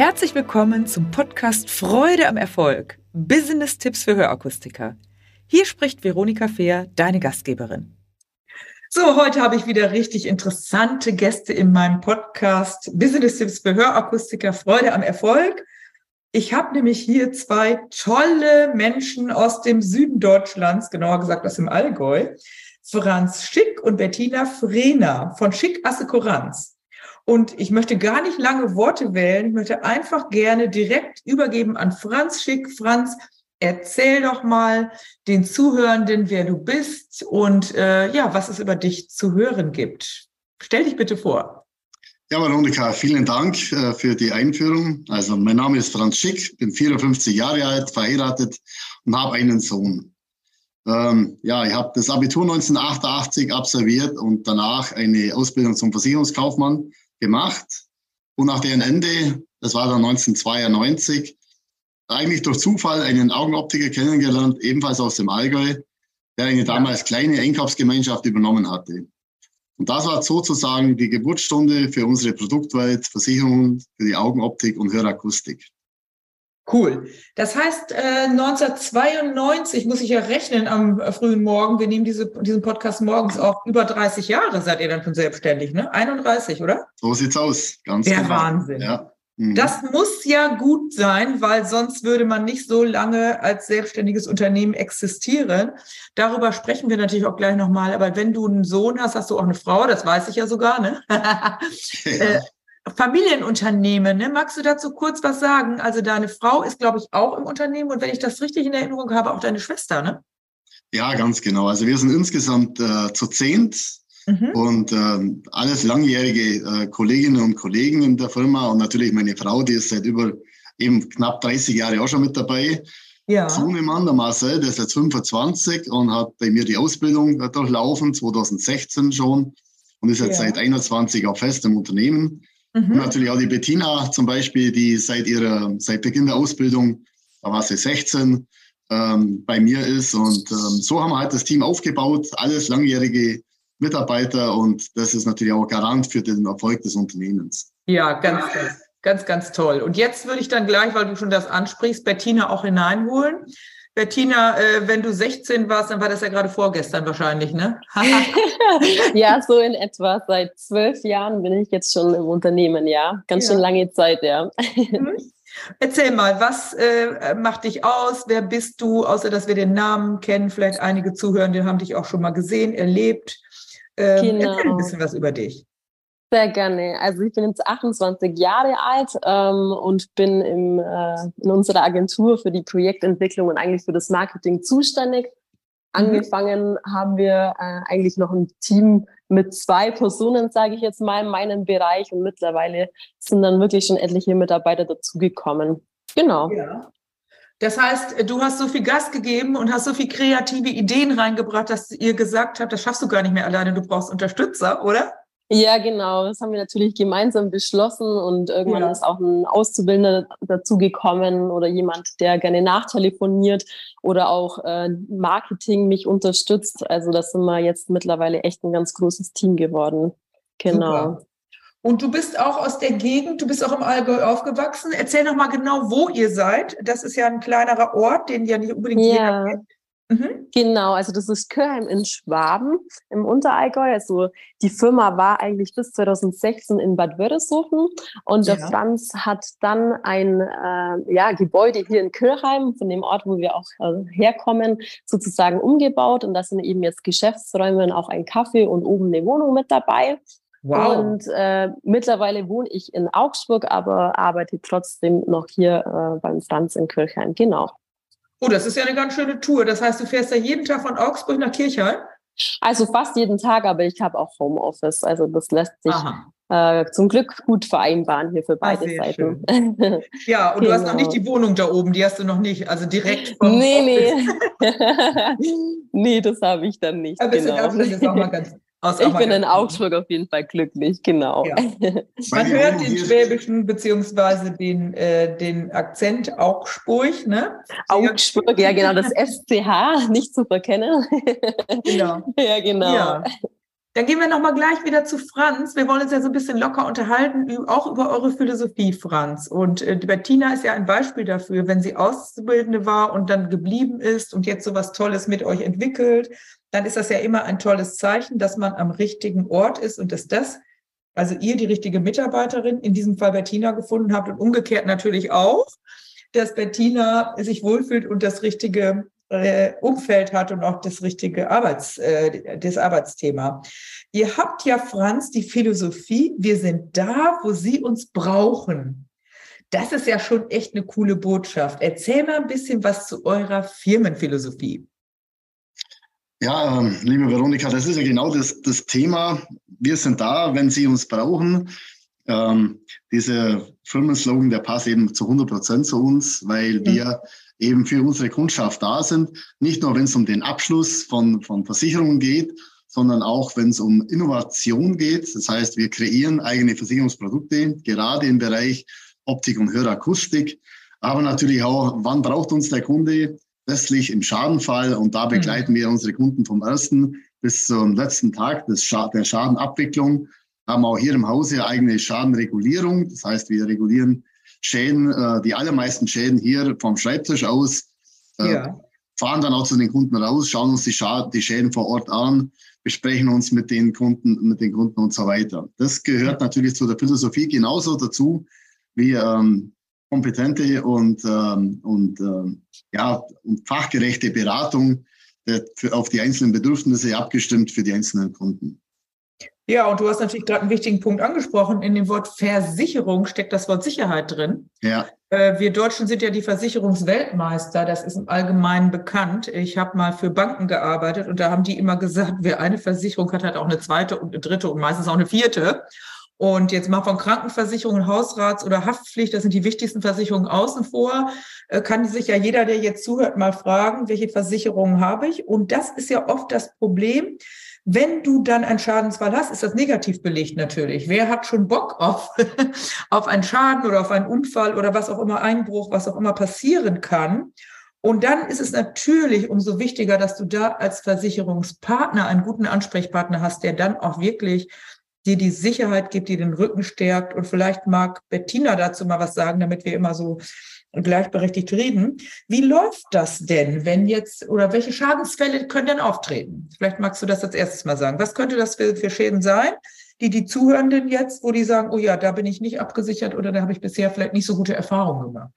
Herzlich willkommen zum Podcast Freude am Erfolg. Business-Tipps für Hörakustiker. Hier spricht Veronika Fehr, deine Gastgeberin. So, heute habe ich wieder richtig interessante Gäste in meinem Podcast Business-Tipps für Hörakustiker Freude am Erfolg. Ich habe nämlich hier zwei tolle Menschen aus dem Süden Deutschlands, genauer gesagt aus dem Allgäu. Franz Schick und Bettina Frehner von Schick Assekuranz. Und ich möchte gar nicht lange Worte wählen. Ich möchte einfach gerne direkt übergeben an Franz Schick. Franz, erzähl doch mal den Zuhörenden, wer du bist und äh, ja, was es über dich zu hören gibt. Stell dich bitte vor. Ja, Veronika, vielen Dank äh, für die Einführung. Also mein Name ist Franz Schick, bin 54 Jahre alt, verheiratet und habe einen Sohn. Ähm, ja, ich habe das Abitur 1988 absolviert und danach eine Ausbildung zum Versicherungskaufmann gemacht. Und nach deren Ende, das war dann 1992, eigentlich durch Zufall einen Augenoptiker kennengelernt, ebenfalls aus dem Allgäu, der eine damals kleine Einkaufsgemeinschaft übernommen hatte. Und das war sozusagen die Geburtsstunde für unsere Produktwelt, Versicherungen, für die Augenoptik und Hörakustik. Cool. Das heißt, äh, 1992 muss ich ja rechnen am äh, frühen Morgen. Wir nehmen diese, diesen Podcast morgens auch über 30 Jahre seid ihr dann schon selbstständig, ne? 31, oder? So sieht's aus. Ganz Der genau. Wahnsinn. Ja. Mhm. Das muss ja gut sein, weil sonst würde man nicht so lange als selbstständiges Unternehmen existieren. Darüber sprechen wir natürlich auch gleich nochmal. Aber wenn du einen Sohn hast, hast du auch eine Frau, das weiß ich ja sogar, ne? ja. Äh, Familienunternehmen, ne? Magst du dazu kurz was sagen? Also deine Frau ist, glaube ich, auch im Unternehmen und wenn ich das richtig in Erinnerung habe, auch deine Schwester, ne? Ja, ganz genau. Also wir sind insgesamt äh, zu zehnt mhm. und äh, alles langjährige äh, Kolleginnen und Kollegen in der Firma und natürlich meine Frau, die ist seit über eben knapp 30 Jahre auch schon mit dabei. Ja. Sohnemann, der Marcel, der ist jetzt 25 und hat bei mir die Ausbildung durchlaufen, 2016 schon und ist jetzt ja. seit 21 auch fest im Unternehmen. Mhm. Und natürlich auch die Bettina zum Beispiel, die seit ihrer, seit Beginn der Ausbildung, da war sie 16, ähm, bei mir ist. Und ähm, so haben wir halt das Team aufgebaut, alles langjährige Mitarbeiter und das ist natürlich auch Garant für den Erfolg des Unternehmens. Ja, ganz, ganz, ganz, ganz toll. Und jetzt würde ich dann gleich, weil du schon das ansprichst, Bettina auch hineinholen. Bettina, äh, wenn du 16 warst, dann war das ja gerade vorgestern wahrscheinlich, ne? ja, so in etwa. Seit zwölf Jahren bin ich jetzt schon im Unternehmen, ja. Ganz ja. schön lange Zeit, ja. Mhm. Erzähl mal, was äh, macht dich aus? Wer bist du? Außer dass wir den Namen kennen, vielleicht einige Zuhörende haben dich auch schon mal gesehen, erlebt. Ähm, genau. Erzähl ein bisschen was über dich. Sehr gerne. Also ich bin jetzt 28 Jahre alt ähm, und bin im, äh, in unserer Agentur für die Projektentwicklung und eigentlich für das Marketing zuständig. Mhm. Angefangen haben wir äh, eigentlich noch ein Team mit zwei Personen, sage ich jetzt mal, in meinem Bereich und mittlerweile sind dann wirklich schon etliche Mitarbeiter dazugekommen. Genau. Ja. Das heißt, du hast so viel Gas gegeben und hast so viel kreative Ideen reingebracht, dass ihr gesagt habt, das schaffst du gar nicht mehr alleine, du brauchst Unterstützer, oder? Ja, genau. Das haben wir natürlich gemeinsam beschlossen und irgendwann ja. ist auch ein Auszubildender dazugekommen oder jemand, der gerne nachtelefoniert oder auch äh, Marketing mich unterstützt. Also das sind wir jetzt mittlerweile echt ein ganz großes Team geworden. Genau. Super. Und du bist auch aus der Gegend, du bist auch im Allgäu aufgewachsen. Erzähl noch mal genau, wo ihr seid. Das ist ja ein kleinerer Ort, den ja nicht unbedingt ja. jeder kennt. Mhm. Genau, also das ist Körheim in Schwaben im Unterallgäu. Also die Firma war eigentlich bis 2016 in Bad Wörishofen und ja. der Franz hat dann ein äh, ja, Gebäude hier in Kirchheim, von dem Ort, wo wir auch äh, herkommen, sozusagen umgebaut und da sind eben jetzt Geschäftsräume und auch ein Kaffee und oben eine Wohnung mit dabei. Wow. Und äh, mittlerweile wohne ich in Augsburg, aber arbeite trotzdem noch hier äh, beim Franz in Kirchheim. Genau. Oh, das ist ja eine ganz schöne Tour. Das heißt, du fährst ja jeden Tag von Augsburg nach Kirchheim? Also fast jeden Tag, aber ich habe auch Homeoffice. Also das lässt sich äh, zum Glück gut vereinbaren hier für ah, beide ah, Seiten. ja, und genau. du hast noch nicht genau. die Wohnung da oben, die hast du noch nicht, also direkt vom Nee, Office. nee. nee, das habe ich dann nicht. Aber genau. das ist auch mal ganz ich bin in Augsburg auf jeden Fall glücklich, genau. Ja. Man hört den Schwäbischen beziehungsweise den, äh, den Akzent Augsburg, ne? Augsburg, ja genau, das SCH nicht zu verkennen. Genau. ja, genau. Ja. Dann gehen wir nochmal gleich wieder zu Franz. Wir wollen uns ja so ein bisschen locker unterhalten, auch über eure Philosophie, Franz. Und äh, Bettina ist ja ein Beispiel dafür, wenn sie Auszubildende war und dann geblieben ist und jetzt so was Tolles mit euch entwickelt, dann ist das ja immer ein tolles Zeichen, dass man am richtigen Ort ist und dass das, also ihr die richtige Mitarbeiterin, in diesem Fall Bettina gefunden habt und umgekehrt natürlich auch, dass Bettina sich wohlfühlt und das richtige äh, Umfeld hat und auch das richtige Arbeits, äh, das Arbeitsthema. Ihr habt ja, Franz, die Philosophie, wir sind da, wo Sie uns brauchen. Das ist ja schon echt eine coole Botschaft. Erzähl mal ein bisschen was zu eurer Firmenphilosophie. Ja, ähm, liebe Veronika, das ist ja genau das, das Thema. Wir sind da, wenn Sie uns brauchen. Ähm, dieser Firmenslogan, der passt eben zu 100 Prozent zu uns, weil wir eben für unsere Kundschaft da sind. Nicht nur, wenn es um den Abschluss von, von Versicherungen geht, sondern auch, wenn es um Innovation geht. Das heißt, wir kreieren eigene Versicherungsprodukte, gerade im Bereich Optik und Hörakustik. Aber natürlich auch, wann braucht uns der Kunde? Letztlich im Schadenfall. Und da begleiten mhm. wir unsere Kunden vom ersten bis zum letzten Tag des Scha der Schadenabwicklung. Haben auch hier im Hause eigene Schadenregulierung. Das heißt, wir regulieren Schäden, äh, die allermeisten Schäden hier vom Schreibtisch aus, äh, ja. fahren dann auch zu den Kunden raus, schauen uns die, Schad die Schäden vor Ort an, besprechen uns mit den Kunden, mit den Kunden und so weiter. Das gehört natürlich zu der Philosophie genauso dazu wie ähm, kompetente und, ähm, und, ähm, ja, und fachgerechte Beratung der, für, auf die einzelnen Bedürfnisse abgestimmt für die einzelnen Kunden. Ja, und du hast natürlich gerade einen wichtigen Punkt angesprochen. In dem Wort Versicherung steckt das Wort Sicherheit drin. Ja. Äh, wir Deutschen sind ja die Versicherungsweltmeister. Das ist im Allgemeinen bekannt. Ich habe mal für Banken gearbeitet und da haben die immer gesagt, wer eine Versicherung hat, hat auch eine zweite und eine dritte und meistens auch eine vierte. Und jetzt mal von Krankenversicherung, Hausrats- oder Haftpflicht, das sind die wichtigsten Versicherungen außen vor, äh, kann sich ja jeder, der jetzt zuhört, mal fragen, welche Versicherungen habe ich? Und das ist ja oft das Problem wenn du dann einen Schadensfall hast, ist das negativ belegt natürlich. Wer hat schon Bock auf, auf einen Schaden oder auf einen Unfall oder was auch immer, Einbruch, was auch immer passieren kann? Und dann ist es natürlich umso wichtiger, dass du da als Versicherungspartner einen guten Ansprechpartner hast, der dann auch wirklich dir die Sicherheit gibt, dir den Rücken stärkt. Und vielleicht mag Bettina dazu mal was sagen, damit wir immer so gleichberechtigt reden. Wie läuft das denn, wenn jetzt, oder welche Schadensfälle können denn auftreten? Vielleicht magst du das als erstes mal sagen. Was könnte das für, für Schäden sein, die die Zuhörenden jetzt, wo die sagen, oh ja, da bin ich nicht abgesichert oder da habe ich bisher vielleicht nicht so gute Erfahrungen gemacht,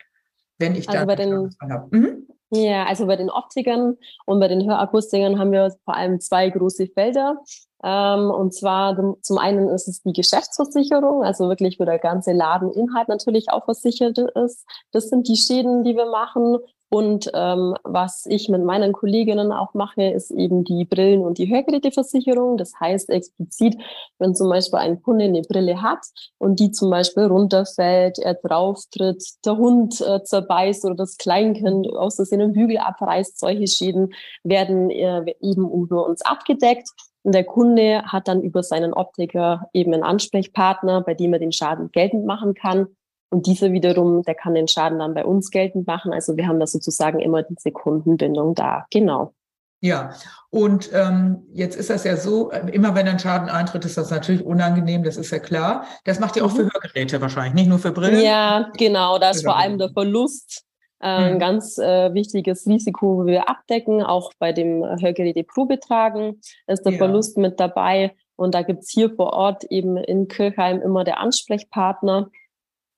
wenn ich also da bei den, habe. Mhm. Ja, also bei den Optikern und bei den Hörakustikern haben wir vor allem zwei große Felder. Ähm, und zwar zum einen ist es die Geschäftsversicherung, also wirklich, wo der ganze Ladeninhalt natürlich auch versichert ist. Das sind die Schäden, die wir machen. Und ähm, was ich mit meinen Kolleginnen auch mache, ist eben die Brillen- und die Hörgeräteversicherung. Das heißt explizit, wenn zum Beispiel ein Kunde eine Brille hat und die zum Beispiel runterfällt, er drauftritt, der Hund äh, zerbeißt oder das Kleinkind aus Versehen Bügel abreißt, solche Schäden werden äh, eben über uns abgedeckt. Und der Kunde hat dann über seinen Optiker eben einen Ansprechpartner, bei dem er den Schaden geltend machen kann. Und dieser wiederum, der kann den Schaden dann bei uns geltend machen. Also wir haben da sozusagen immer diese Kundenbindung da. Genau. Ja, und ähm, jetzt ist das ja so, immer wenn ein Schaden eintritt, ist das natürlich unangenehm, das ist ja klar. Das macht ihr auch für mhm. Hörgeräte wahrscheinlich, nicht nur für Brillen. Ja, genau, da ist vor allem der Verlust ein mhm. ganz äh, wichtiges Risiko, wo wir abdecken, auch bei dem Hörgeräte-Probetragen ist der ja. Verlust mit dabei. Und da gibt's hier vor Ort eben in Kirchheim immer der Ansprechpartner.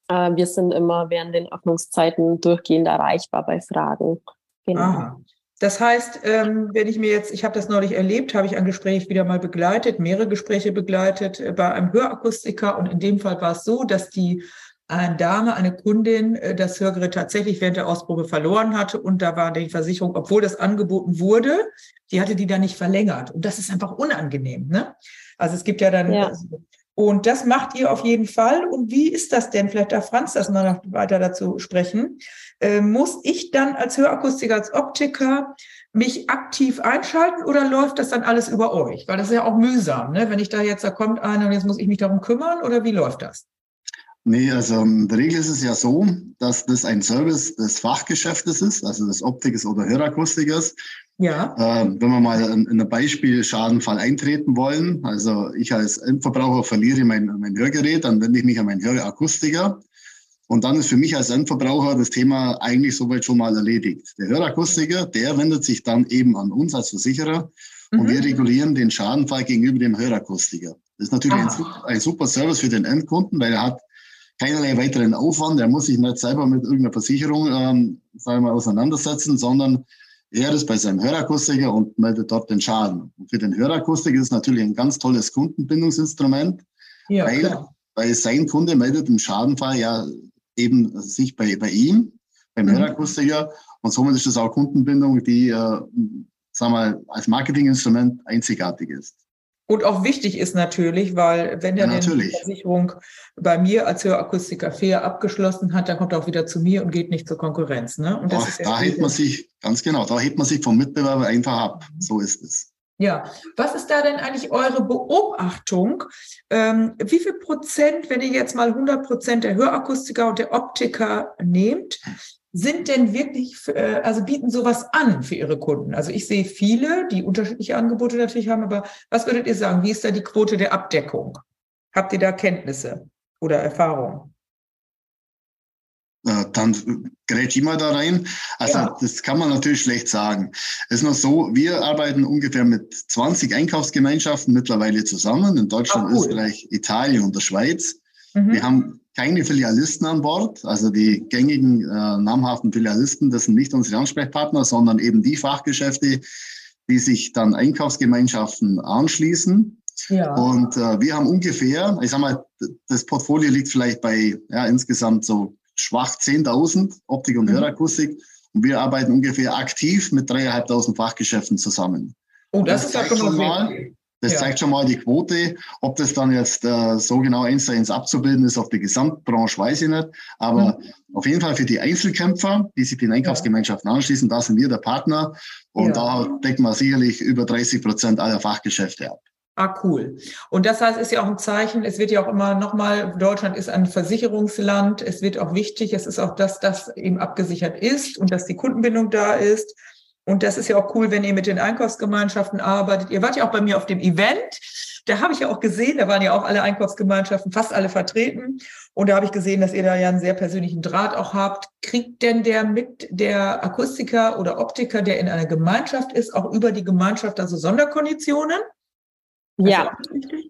Äh, wir sind immer während den Öffnungszeiten durchgehend erreichbar bei Fragen. Genau. Aha. Das heißt, ähm, wenn ich mir jetzt, ich habe das neulich erlebt, habe ich ein Gespräch wieder mal begleitet, mehrere Gespräche begleitet äh, bei einem Hörakustiker und in dem Fall war es so, dass die eine Dame, eine Kundin, äh, das Hörgerät tatsächlich während der Ausprobe verloren hatte und da war die Versicherung, obwohl das angeboten wurde, die hatte die dann nicht verlängert und das ist einfach unangenehm. Ne? Also es gibt ja dann ja. Und das macht ihr auf jeden Fall. Und wie ist das denn? Vielleicht darf Franz das noch weiter dazu sprechen. Äh, muss ich dann als Hörakustiker, als Optiker mich aktiv einschalten oder läuft das dann alles über euch? Weil das ist ja auch mühsam, ne? wenn ich da jetzt, da kommt einer und jetzt muss ich mich darum kümmern oder wie läuft das? Nee, also in der Regel ist es ja so, dass das ein Service des Fachgeschäftes ist, also des Optikers oder Hörakustikers. Ja. Äh, wenn wir mal in, in Beispiel Schadenfall eintreten wollen, also ich als Endverbraucher verliere mein, mein Hörgerät, dann wende ich mich an meinen Hörakustiker. Und dann ist für mich als Endverbraucher das Thema eigentlich soweit schon mal erledigt. Der Hörakustiker, der wendet sich dann eben an uns als Versicherer mhm. und wir regulieren den Schadenfall gegenüber dem Hörakustiker. Das ist natürlich ein, ah. ein, super Service für den Endkunden, weil er hat keinerlei weiteren Aufwand. Er muss sich nicht selber mit irgendeiner Versicherung ähm, sagen wir mal, auseinandersetzen, sondern er ist bei seinem Hörakustiker und meldet dort den Schaden. Und für den Hörakustiker ist es natürlich ein ganz tolles Kundenbindungsinstrument, ja, weil, weil sein Kunde meldet im Schadenfall ja eben sich bei, bei ihm, beim mhm. Hörakustiker. Und somit ist das auch Kundenbindung, die, äh, sagen wir, als Marketinginstrument einzigartig ist. Und auch wichtig ist natürlich, weil wenn der ja, die Versicherung bei mir als Hörakustiker fair abgeschlossen hat, dann kommt er auch wieder zu mir und geht nicht zur Konkurrenz. Ne? Und das Ach, da hält man sich, ganz genau, da hält man sich vom Mitbewerber einfach ab. So ist es. Ja, was ist da denn eigentlich eure Beobachtung? Ähm, wie viel Prozent, wenn ihr jetzt mal 100 Prozent der Hörakustiker und der Optiker nehmt, sind denn wirklich, äh, also bieten sowas an für ihre Kunden? Also ich sehe viele, die unterschiedliche Angebote natürlich haben, aber was würdet ihr sagen? Wie ist da die Quote der Abdeckung? Habt ihr da Kenntnisse oder Erfahrungen? Dann gerät ich mal da rein. Also ja. das kann man natürlich schlecht sagen. Es ist noch so, wir arbeiten ungefähr mit 20 Einkaufsgemeinschaften mittlerweile zusammen in Deutschland, cool. Österreich, Italien und der Schweiz. Mhm. Wir haben keine Filialisten an Bord, also die gängigen äh, namhaften Filialisten, das sind nicht unsere Ansprechpartner, sondern eben die Fachgeschäfte, die sich dann Einkaufsgemeinschaften anschließen. Ja. Und äh, wir haben ungefähr, ich sag mal, das Portfolio liegt vielleicht bei ja, insgesamt so schwach 10.000 Optik und mhm. Hörakustik. Und wir arbeiten ungefähr aktiv mit 3.500 Fachgeschäften zusammen. Oh, das, das ist ja schon mal. Das ja. zeigt schon mal die Quote. Ob das dann jetzt äh, so genau eins zu eins abzubilden ist auf die Gesamtbranche, weiß ich nicht. Aber mhm. auf jeden Fall für die Einzelkämpfer, die sich den Einkaufsgemeinschaften ja. anschließen, da sind wir der Partner. Und ja. da decken wir sicherlich über 30 Prozent aller Fachgeschäfte ab. Ah, cool. Und das heißt, ist ja auch ein Zeichen, es wird ja auch immer nochmal, Deutschland ist ein Versicherungsland, es wird auch wichtig, es ist auch, dass das eben abgesichert ist und dass die Kundenbindung da ist. Und das ist ja auch cool, wenn ihr mit den Einkaufsgemeinschaften arbeitet. Ihr wart ja auch bei mir auf dem Event. Da habe ich ja auch gesehen, da waren ja auch alle Einkaufsgemeinschaften, fast alle vertreten. Und da habe ich gesehen, dass ihr da ja einen sehr persönlichen Draht auch habt. Kriegt denn der mit der Akustiker oder Optiker, der in einer Gemeinschaft ist, auch über die Gemeinschaft also Sonderkonditionen? Ja,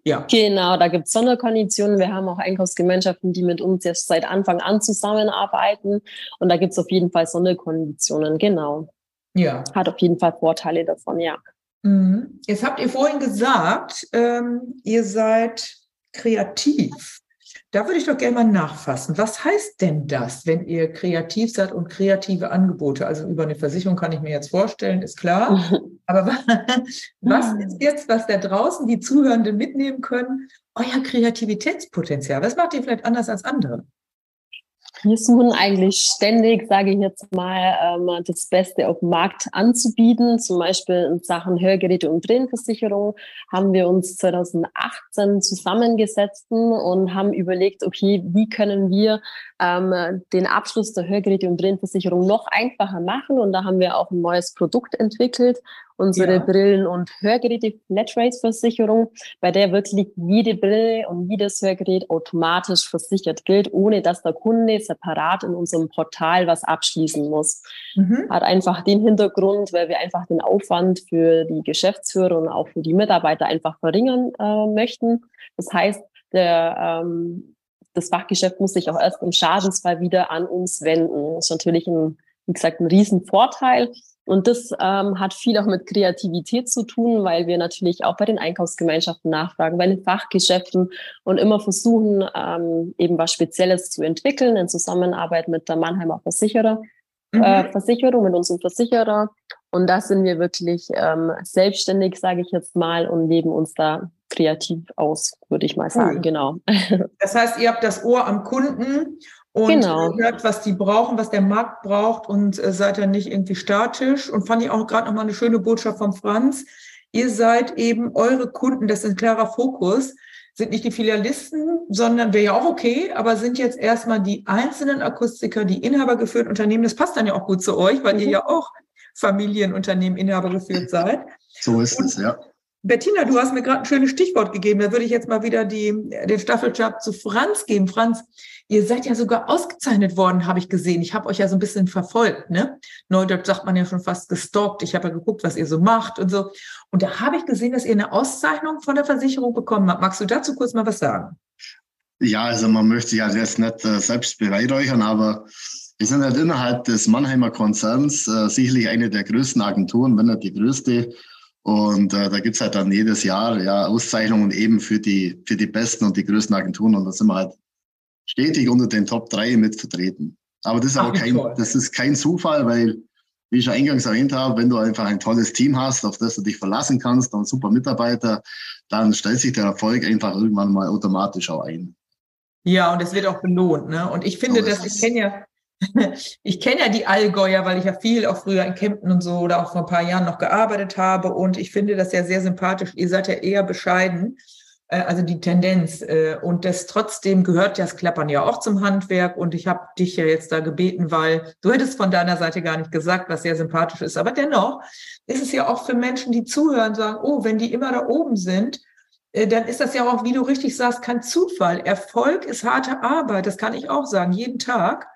ja, genau, da gibt es Sonderkonditionen. Wir haben auch Einkaufsgemeinschaften, die mit uns jetzt seit Anfang an zusammenarbeiten. Und da gibt es auf jeden Fall Sonderkonditionen, genau. Ja. Hat auf jeden Fall Vorteile davon, ja. Mhm. Jetzt habt ihr vorhin gesagt, ähm, ihr seid kreativ. Da würde ich doch gerne mal nachfassen. Was heißt denn das, wenn ihr kreativ seid und kreative Angebote? Also über eine Versicherung kann ich mir jetzt vorstellen, ist klar. Aber was ist jetzt, was da draußen die Zuhörenden mitnehmen können? Euer Kreativitätspotenzial. Was macht ihr vielleicht anders als andere? Wir suchen eigentlich ständig, sage ich jetzt mal, ähm, das Beste auf dem Markt anzubieten. Zum Beispiel in Sachen Hörgeräte und Brillenversicherung haben wir uns 2018 zusammengesetzt und haben überlegt, okay, wie können wir ähm, den Abschluss der Hörgeräte und Brillenversicherung noch einfacher machen? Und da haben wir auch ein neues Produkt entwickelt, unsere ja. Brillen- und Hörgeräte Flatrate-Versicherung, bei der wirklich jede Brille und jedes Hörgerät automatisch versichert gilt, ohne dass der Kunde separat in unserem Portal was abschließen muss. Mhm. Hat einfach den Hintergrund, weil wir einfach den Aufwand für die Geschäftsführer und auch für die Mitarbeiter einfach verringern äh, möchten. Das heißt, der, ähm, das Fachgeschäft muss sich auch erst im Schadensfall wieder an uns wenden. Das ist natürlich ein, wie gesagt, ein Riesenvorteil. Und das ähm, hat viel auch mit Kreativität zu tun, weil wir natürlich auch bei den Einkaufsgemeinschaften nachfragen, bei den Fachgeschäften und immer versuchen, ähm, eben was Spezielles zu entwickeln in Zusammenarbeit mit der Mannheimer Versicherer, mhm. äh, Versicherung, mit unserem Versicherer. Und da sind wir wirklich ähm, selbstständig, sage ich jetzt mal, und leben uns da kreativ aus, würde ich mal sagen. Cool. Genau. Das heißt, ihr habt das Ohr am Kunden und genau. hört, was die brauchen, was der Markt braucht und äh, seid dann nicht irgendwie statisch. Und fand ich auch gerade nochmal eine schöne Botschaft von Franz. Ihr seid eben eure Kunden, das ist ein klarer Fokus, sind nicht die Filialisten, sondern wäre ja auch okay, aber sind jetzt erstmal die einzelnen Akustiker, die inhabergeführten Unternehmen. Das passt dann ja auch gut zu euch, weil mhm. ihr ja auch Familienunternehmen Inhaber geführt seid. So ist Und es, ja. Bettina, du hast mir gerade ein schönes Stichwort gegeben. Da würde ich jetzt mal wieder die, den Staffelstab zu Franz geben. Franz, ihr seid ja sogar ausgezeichnet worden, habe ich gesehen. Ich habe euch ja so ein bisschen verfolgt. Ne? Neudeutsch sagt man ja schon fast gestalkt. Ich habe ja geguckt, was ihr so macht und so. Und da habe ich gesehen, dass ihr eine Auszeichnung von der Versicherung bekommen habt. Magst du dazu kurz mal was sagen? Ja, also man möchte sich halt jetzt nicht äh, selbst beweihräuchern, aber wir sind halt innerhalb des Mannheimer Konzerns äh, sicherlich eine der größten Agenturen, wenn nicht die größte. Und äh, da gibt's halt dann jedes Jahr ja Auszeichnungen eben für die, für die besten und die größten Agenturen. Und da sind wir halt stetig unter den Top 3 mit vertreten. Aber das ist Ach, auch kein, das ist kein Zufall, weil, wie ich schon eingangs erwähnt habe, wenn du einfach ein tolles Team hast, auf das du dich verlassen kannst und super Mitarbeiter, dann stellt sich der Erfolg einfach irgendwann mal automatisch auch ein. Ja, und es wird auch belohnt. Ne? Und ich finde, dass ich kenne ja ich kenne ja die Allgäuer, weil ich ja viel auch früher in Kempten und so oder auch vor ein paar Jahren noch gearbeitet habe und ich finde das ja sehr sympathisch. Ihr seid ja eher bescheiden, äh, also die Tendenz. Äh, und das trotzdem gehört ja das Klappern ja auch zum Handwerk und ich habe dich ja jetzt da gebeten, weil du hättest von deiner Seite gar nicht gesagt, was sehr sympathisch ist. Aber dennoch ist es ja auch für Menschen, die zuhören, sagen, oh, wenn die immer da oben sind, äh, dann ist das ja auch, wie du richtig sagst, kein Zufall. Erfolg ist harte Arbeit, das kann ich auch sagen, jeden Tag.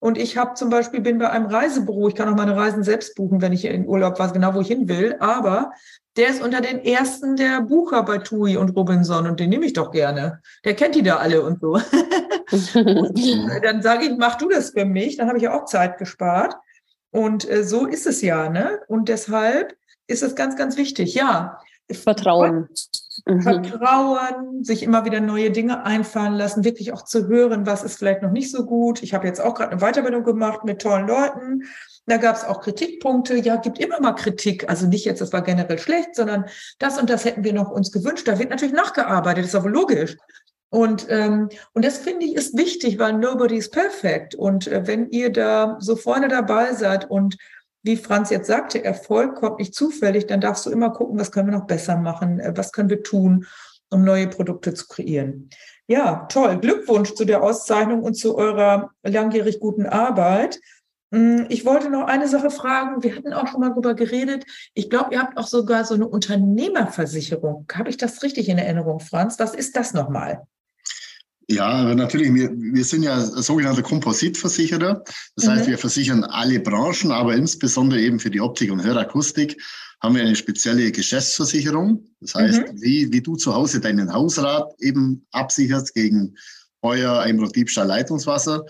Und ich habe zum Beispiel, bin bei einem Reisebüro, ich kann auch meine Reisen selbst buchen, wenn ich in Urlaub weiß, genau wo ich hin will, aber der ist unter den ersten der Bucher bei TUI und Robinson und den nehme ich doch gerne. Der kennt die da alle und so. und dann sage ich, mach du das für mich, dann habe ich ja auch Zeit gespart. Und äh, so ist es ja, ne? Und deshalb ist es ganz, ganz wichtig. Ja, Vertrauen. Mhm. Vertrauen, sich immer wieder neue Dinge einfallen lassen, wirklich auch zu hören, was ist vielleicht noch nicht so gut. Ich habe jetzt auch gerade eine Weiterbildung gemacht mit tollen Leuten. Da gab es auch Kritikpunkte. Ja, gibt immer mal Kritik. Also nicht jetzt, das war generell schlecht, sondern das und das hätten wir noch uns gewünscht. Da wird natürlich nachgearbeitet, ist aber logisch. Und, ähm, und das finde ich ist wichtig, weil nobody is perfect. Und äh, wenn ihr da so vorne dabei seid und wie Franz jetzt sagte, Erfolg kommt nicht zufällig, dann darfst du immer gucken, was können wir noch besser machen, äh, was können wir tun, um neue Produkte zu kreieren. Ja, toll. Glückwunsch zu der Auszeichnung und zu eurer langjährig guten Arbeit. Hm, ich wollte noch eine Sache fragen. Wir hatten auch schon mal darüber geredet. Ich glaube, ihr habt auch sogar so eine Unternehmerversicherung. Habe ich das richtig in Erinnerung, Franz? Was ist das nochmal? Ja, natürlich, wir, wir sind ja sogenannte Kompositversicherer. Das mhm. heißt, wir versichern alle Branchen, aber insbesondere eben für die Optik und Hörakustik haben wir eine spezielle Geschäftsversicherung. Das heißt, mhm. wie, wie du zu Hause deinen Hausrat eben absicherst gegen Feuer, Einbruch, Diebstahl, Leitungswasser,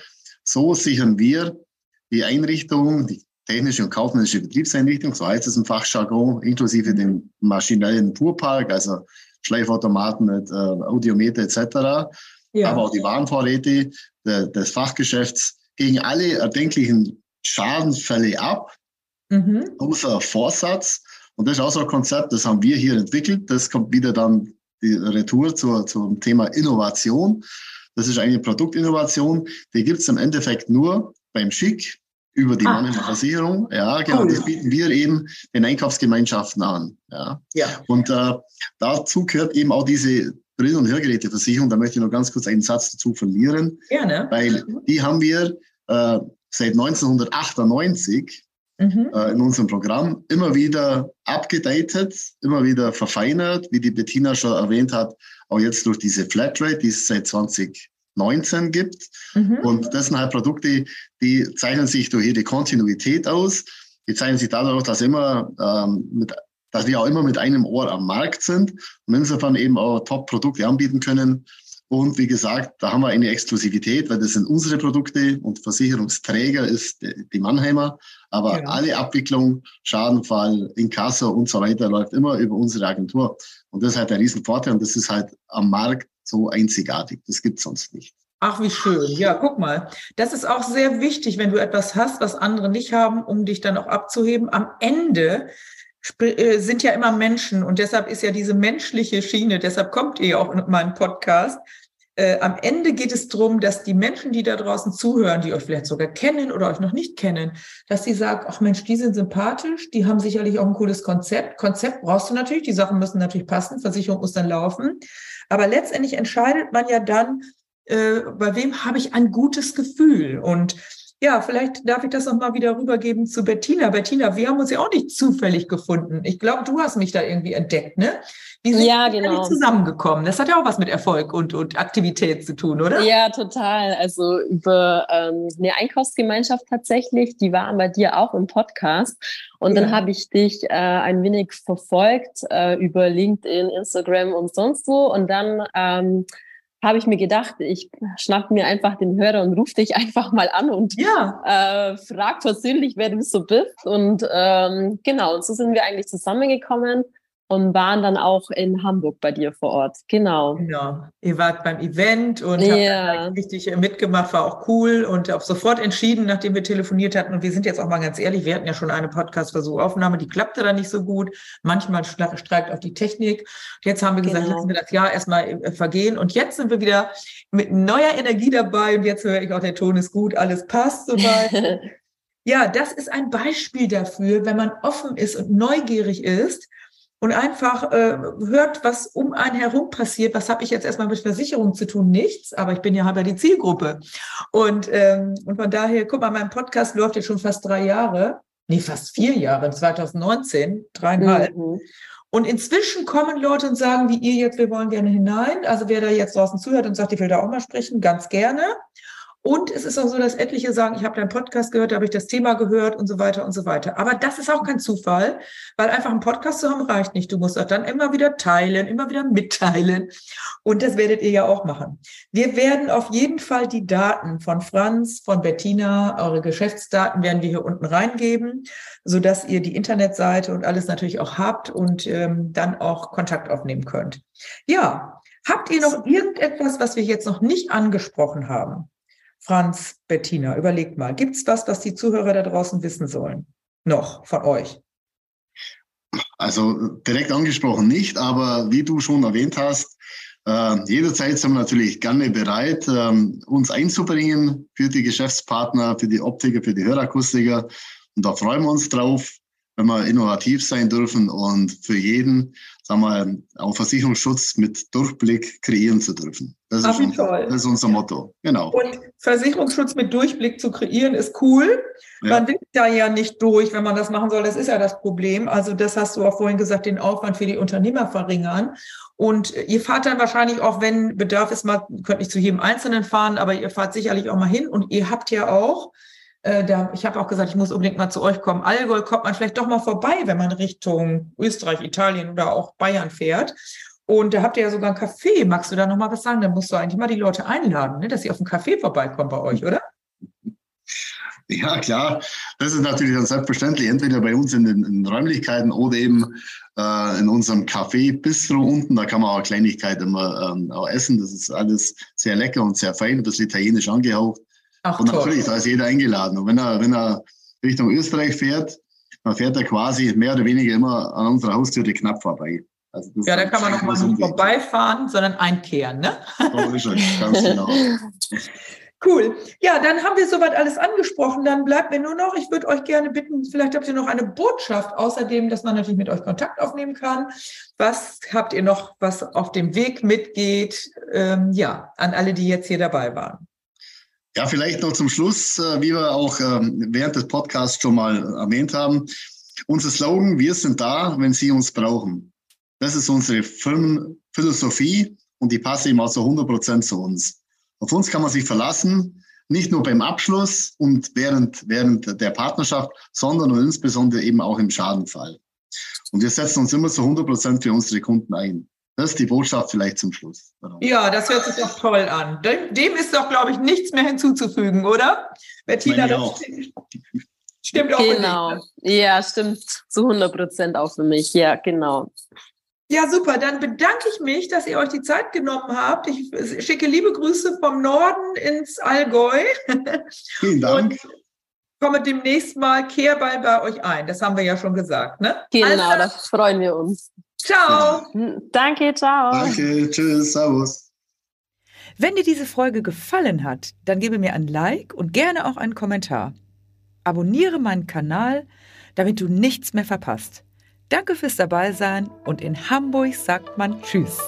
so sichern wir die Einrichtung, die technische und kaufmännische Betriebseinrichtung, so heißt es im Fachjargon, inklusive dem maschinellen Fuhrpark, also Schleifautomaten mit äh, Audiometer etc., ja. aber auch die Warenvorräte de, des Fachgeschäfts gegen alle erdenklichen Schadensfälle ab, mhm. außer Vorsatz. Und das ist auch so ein Konzept, das haben wir hier entwickelt. Das kommt wieder dann die Retour zur, zum Thema Innovation. Das ist eine Produktinnovation, die gibt es im Endeffekt nur beim Schick über die ah. Versicherung. Ja, genau, cool. das bieten wir eben den Einkaufsgemeinschaften an. Ja. ja. Und äh, dazu gehört eben auch diese Brill- und Hörgeräteversicherung, da möchte ich noch ganz kurz einen Satz dazu verlieren. Gerne. Weil die haben wir äh, seit 1998 mhm. äh, in unserem Programm immer wieder abgedatet, immer wieder verfeinert, wie die Bettina schon erwähnt hat, auch jetzt durch diese Flatrate, die es seit 2019 gibt. Mhm. Und das sind halt Produkte, die zeichnen sich durch ihre Kontinuität aus. Die zeichnen sich dadurch, dass immer ähm, mit dass wir auch immer mit einem Ohr am Markt sind und insofern eben auch Top-Produkte anbieten können. Und wie gesagt, da haben wir eine Exklusivität, weil das sind unsere Produkte und Versicherungsträger ist die Mannheimer. Aber ja. alle Abwicklung, Schadenfall, Inkasso und so weiter läuft immer über unsere Agentur. Und das ist halt ein Riesenvorteil und das ist halt am Markt so einzigartig. Das gibt es sonst nicht. Ach, wie schön. Ja, guck mal. Das ist auch sehr wichtig, wenn du etwas hast, was andere nicht haben, um dich dann auch abzuheben. Am Ende sind ja immer Menschen und deshalb ist ja diese menschliche Schiene, deshalb kommt ihr auch in meinen Podcast. Äh, am Ende geht es darum, dass die Menschen, die da draußen zuhören, die euch vielleicht sogar kennen oder euch noch nicht kennen, dass sie sagen, ach Mensch, die sind sympathisch, die haben sicherlich auch ein cooles Konzept. Konzept brauchst du natürlich, die Sachen müssen natürlich passen, Versicherung muss dann laufen. Aber letztendlich entscheidet man ja dann, äh, bei wem habe ich ein gutes Gefühl. Und Ja, vielleicht darf ich das nochmal wieder rübergeben zu Bettina. Bettina, wir haben uns ja auch nicht zufällig gefunden. Ich glaube, du hast mich da irgendwie entdeckt, ne? Wie sind ja, genau. zusammengekommen? Das hat ja auch was mit Erfolg und, und Aktivität zu tun, oder? Ja, total. Also über ähm, eine Einkaufsgemeinschaft tatsächlich, die war bei dir auch im Podcast. Und ja. dann habe ich dich äh, ein wenig verfolgt äh, über LinkedIn, Instagram und sonst wo. Und dann ähm, habe ich mir gedacht, ich schnapp mir einfach den Hörer und rufe dich einfach mal an und ja. äh, frag persönlich, wer du so bist. Und ähm, genau, und so sind wir eigentlich zusammengekommen und waren dann auch in Hamburg bei dir vor Ort. Genau. Genau. Ihr wart beim Event und ja. habt richtig mitgemacht, war auch cool und auch sofort entschieden, nachdem wir telefoniert hatten. Und wir sind jetzt auch mal ganz ehrlich, wir hatten ja schon eine Podcast-Versuchaufnahme, die klappte dann nicht so gut. Manchmal streikt auch die Technik. Und jetzt haben wir gesagt, genau. lassen wir das Jahr erstmal äh, vergehen. Und jetzt sind wir wieder mit neuer Energie dabei. Und jetzt höre ich auch, der Ton ist gut, alles passt soweit. ja, das ist ein Beispiel dafür, wenn man offen ist und neugierig ist, und einfach äh, hört, was um einen herum passiert. Was habe ich jetzt erstmal mit Versicherung zu tun? Nichts, aber ich bin ja halber die Zielgruppe. Und, ähm, und von daher, guck mal, mein Podcast läuft jetzt schon fast drei Jahre, nee, fast vier Jahre, 2019, dreieinhalb. Mhm. Und inzwischen kommen Leute und sagen, wie ihr jetzt, wir wollen gerne hinein. Also wer da jetzt draußen zuhört und sagt, ich will da auch mal sprechen, ganz gerne. Und es ist auch so, dass etliche sagen, ich habe deinen Podcast gehört, da habe ich das Thema gehört und so weiter und so weiter. Aber das ist auch kein Zufall, weil einfach einen Podcast zu haben reicht nicht. Du musst auch dann immer wieder teilen, immer wieder mitteilen. Und das werdet ihr ja auch machen. Wir werden auf jeden Fall die Daten von Franz, von Bettina, eure Geschäftsdaten werden wir hier unten reingeben, so dass ihr die Internetseite und alles natürlich auch habt und ähm, dann auch Kontakt aufnehmen könnt. Ja, Habt ihr noch irgendetwas, was wir jetzt noch nicht angesprochen haben? Franz, Bettina, überlegt mal, gibt es was, was die Zuhörer da draußen wissen sollen? Noch von euch? Also direkt angesprochen nicht, aber wie du schon erwähnt hast, äh, jederzeit sind wir natürlich gerne bereit, äh, uns einzubringen für die Geschäftspartner, für die Optiker, für die Hörakustiker. Und da freuen wir uns drauf, wenn wir innovativ sein dürfen und für jeden sagen wir, auch Versicherungsschutz mit Durchblick kreieren zu dürfen. Das, Ach, ist, unser, das ist unser Motto. Genau. Und Versicherungsschutz mit Durchblick zu kreieren ist cool. Ja. Man blickt da ja nicht durch, wenn man das machen soll. Das ist ja das Problem. Also das hast du auch vorhin gesagt, den Aufwand für die Unternehmer verringern. Und ihr fahrt dann wahrscheinlich auch, wenn Bedarf ist, mal, könnt nicht zu jedem Einzelnen fahren, aber ihr fahrt sicherlich auch mal hin. Und ihr habt ja auch äh, ich habe auch gesagt, ich muss unbedingt mal zu euch kommen. Allgäu kommt man vielleicht doch mal vorbei, wenn man Richtung Österreich, Italien oder auch Bayern fährt. Und da habt ihr ja sogar ein Café. Magst du da noch mal was sagen? Dann musst du eigentlich mal die Leute einladen, ne, dass sie auf ein Café vorbeikommen bei euch, oder? Ja, klar. Das ist natürlich dann selbstverständlich, entweder bei uns in den, in Räumlichkeiten oder eben äh, in unserem Café Bistro unten. Da kann man auch Kleinigkeiten immer ähm, auch essen. Das ist alles sehr lecker und sehr fein, ein bisschen italienisch angehaucht. Ach, und natürlich, toll. da ist jeder eingeladen. Und wenn er, wenn er Richtung Österreich fährt, dann fährt er quasi mehr oder weniger immer an unserer Haustüre knapp vorbei. Also ja, da kann man noch mal nicht vorbeifahren, sondern einkehren, ne? Ist ganz genau. Cool. Ja, dann haben wir soweit alles angesprochen. Dann bleibt mir nur noch, ich würde euch gerne bitten, vielleicht habt ihr noch eine Botschaft, außerdem, dass man natürlich mit euch Kontakt aufnehmen kann. Was habt ihr noch, was auf dem Weg mitgeht? Ähm, ja, an alle, die jetzt hier dabei waren. Ja, vielleicht noch zum Schluss, äh, wie wir auch ähm, während des Podcasts schon mal erwähnt haben. Unser Slogan, wir sind da, wenn Sie uns brauchen. Das ist unsere Firmenphilosophie und die passt eben auch zu 100 Prozent zu uns. Auf uns kann man sich verlassen, nicht nur beim Abschluss und während, während der Partnerschaft, sondern und insbesondere eben auch im Schadenfall. Und wir setzen uns immer zu 100 Prozent für unsere Kunden ein. Das ist die Botschaft vielleicht zum Schluss. Ja, das hört sich doch toll an. Dem, ist doch, glaube ich, nichts mehr hinzuzufügen, oder? Bettina, das auch. stimmt auch Genau. Ja, stimmt zu 100 Prozent auch für mich. Ja, genau. Ja, super. Dann bedanke ich mich, dass ihr euch die Zeit genommen habt. Ich schicke liebe Grüße vom Norden ins Allgäu. Vielen Dank. Und komme demnächst mal Kehrball bei euch ein. Das haben wir ja schon gesagt, ne? Genau, also, das freuen wir uns. Ciao. Danke, ciao. Danke, tschüss, servus. Wenn dir diese Folge gefallen hat, dann gebe mir ein Like und gerne auch einen Kommentar. Abonniere meinen Kanal, damit du nichts mehr verpasst. Danke fürs Dabeisein und in Hamburg sagt man Tschüss.